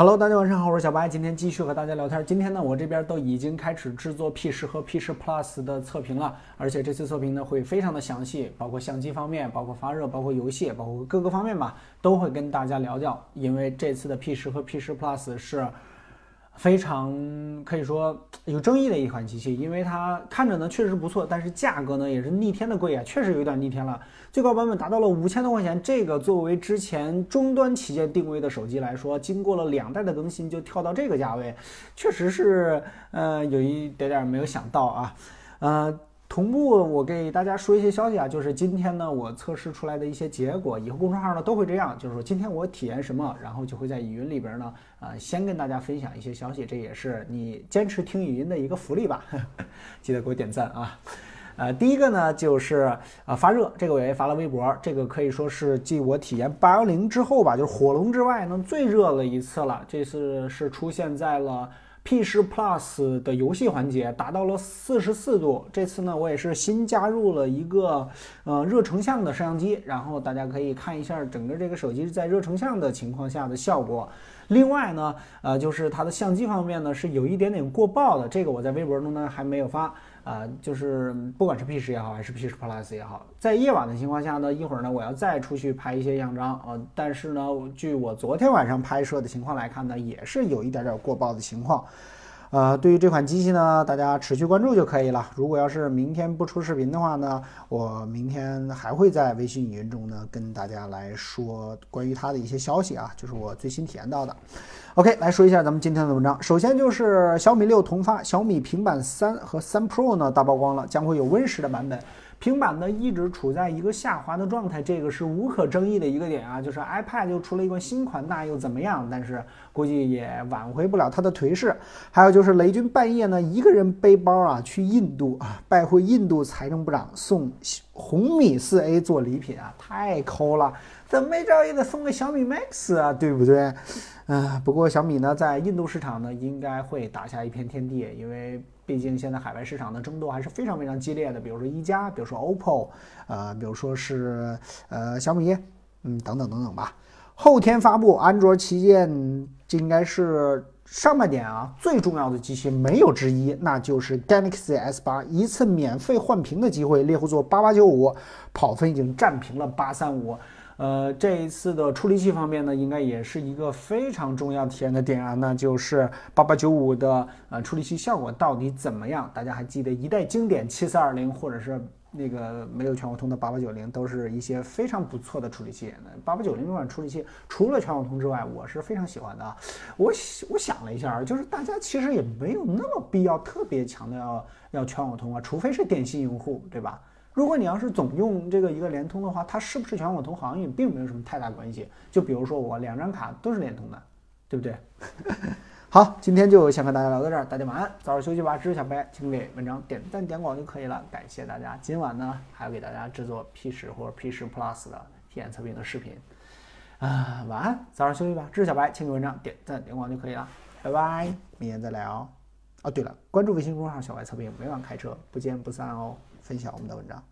Hello，大家晚上好，我是小白，今天继续和大家聊天。今天呢，我这边都已经开始制作 P 十和 P 十 Plus 的测评了，而且这次测评呢会非常的详细，包括相机方面，包括发热，包括游戏，包括各个方面吧，都会跟大家聊聊。因为这次的 P 十和 P 十 Plus 是。非常可以说有争议的一款机器，因为它看着呢确实不错，但是价格呢也是逆天的贵啊，确实有点逆天了。最高版本达到了五千多块钱，这个作为之前终端旗舰定位的手机来说，经过了两代的更新就跳到这个价位，确实是呃有一点点没有想到啊，呃。同步，我给大家说一些消息啊，就是今天呢，我测试出来的一些结果，以后公众号呢都会这样，就是说今天我体验什么，然后就会在语音里边呢，呃，先跟大家分享一些消息，这也是你坚持听语音的一个福利吧，记得给我点赞啊。呃，第一个呢就是啊发热，这个我也发了微博，这个可以说是继我体验八幺零之后吧，就是火龙之外呢最热的一次了，这次是出现在了。P 十 Plus 的游戏环节达到了四十四度。这次呢，我也是新加入了一个呃热成像的摄像机，然后大家可以看一下整个这个手机在热成像的情况下的效果。另外呢，呃，就是它的相机方面呢是有一点点过曝的，这个我在微博中呢还没有发。啊，就是不管是 P 十也好，还是 P 十 Plus 也好，在夜晚的情况下呢，一会儿呢我要再出去拍一些样张啊，但是呢，据我昨天晚上拍摄的情况来看呢，也是有一点点过曝的情况。呃，对于这款机器呢，大家持续关注就可以了。如果要是明天不出视频的话呢，我明天还会在微信语音中呢跟大家来说关于它的一些消息啊，就是我最新体验到的。OK，来说一下咱们今天的文章。首先就是小米六同发，小米平板三和三 Pro 呢大曝光了，将会有 Win 十的版本。平板呢一直处在一个下滑的状态，这个是无可争议的一个点啊。就是 iPad 就出了一个新款，那又怎么样？但是估计也挽回不了它的颓势。还有就是雷军半夜呢一个人背包啊去印度啊拜会印度财政部长，送红米四 A 做礼品啊，太抠了。怎么没着也得送个小米 Max 啊，对不对？嗯，不过小米呢在印度市场呢应该会打下一片天地，因为。毕竟现在海外市场的争夺还是非常非常激烈的，比如说一加，比如说 OPPO，呃，比如说是呃小米，嗯，等等等等吧。后天发布安卓旗舰，这应该是上半点啊最重要的机器没有之一，那就是 Galaxy S 八，一次免费换屏的机会，猎户座八八九五跑分已经战平了八三五。呃，这一次的处理器方面呢，应该也是一个非常重要体验的点啊，那就是八八九五的呃处理器效果到底怎么样？大家还记得一代经典七四二零，或者是那个没有全网通的八八九零，都是一些非常不错的处理器。那八八九零这款处理器，除了全网通之外，我是非常喜欢的。我我想了一下，就是大家其实也没有那么必要特别强调要全网通啊，除非是电信用户，对吧？如果你要是总用这个一个联通的话，它是不是全网通好像也并没有什么太大关系。就比如说我两张卡都是联通的，对不对？好，今天就先和大家聊到这儿，大家晚安，早点休息吧。支持小白，请给文章点赞点广就可以了，感谢大家。今晚呢还要给大家制作 P 十或者 P 十 Plus 的体验测评的视频啊，晚安，早点休息吧。支持小白，请给文章点赞点广就可以了，拜拜，明天再聊。哦，对了，关注微信公众号小白测评，每晚开车不见不散哦。分享我们的文章。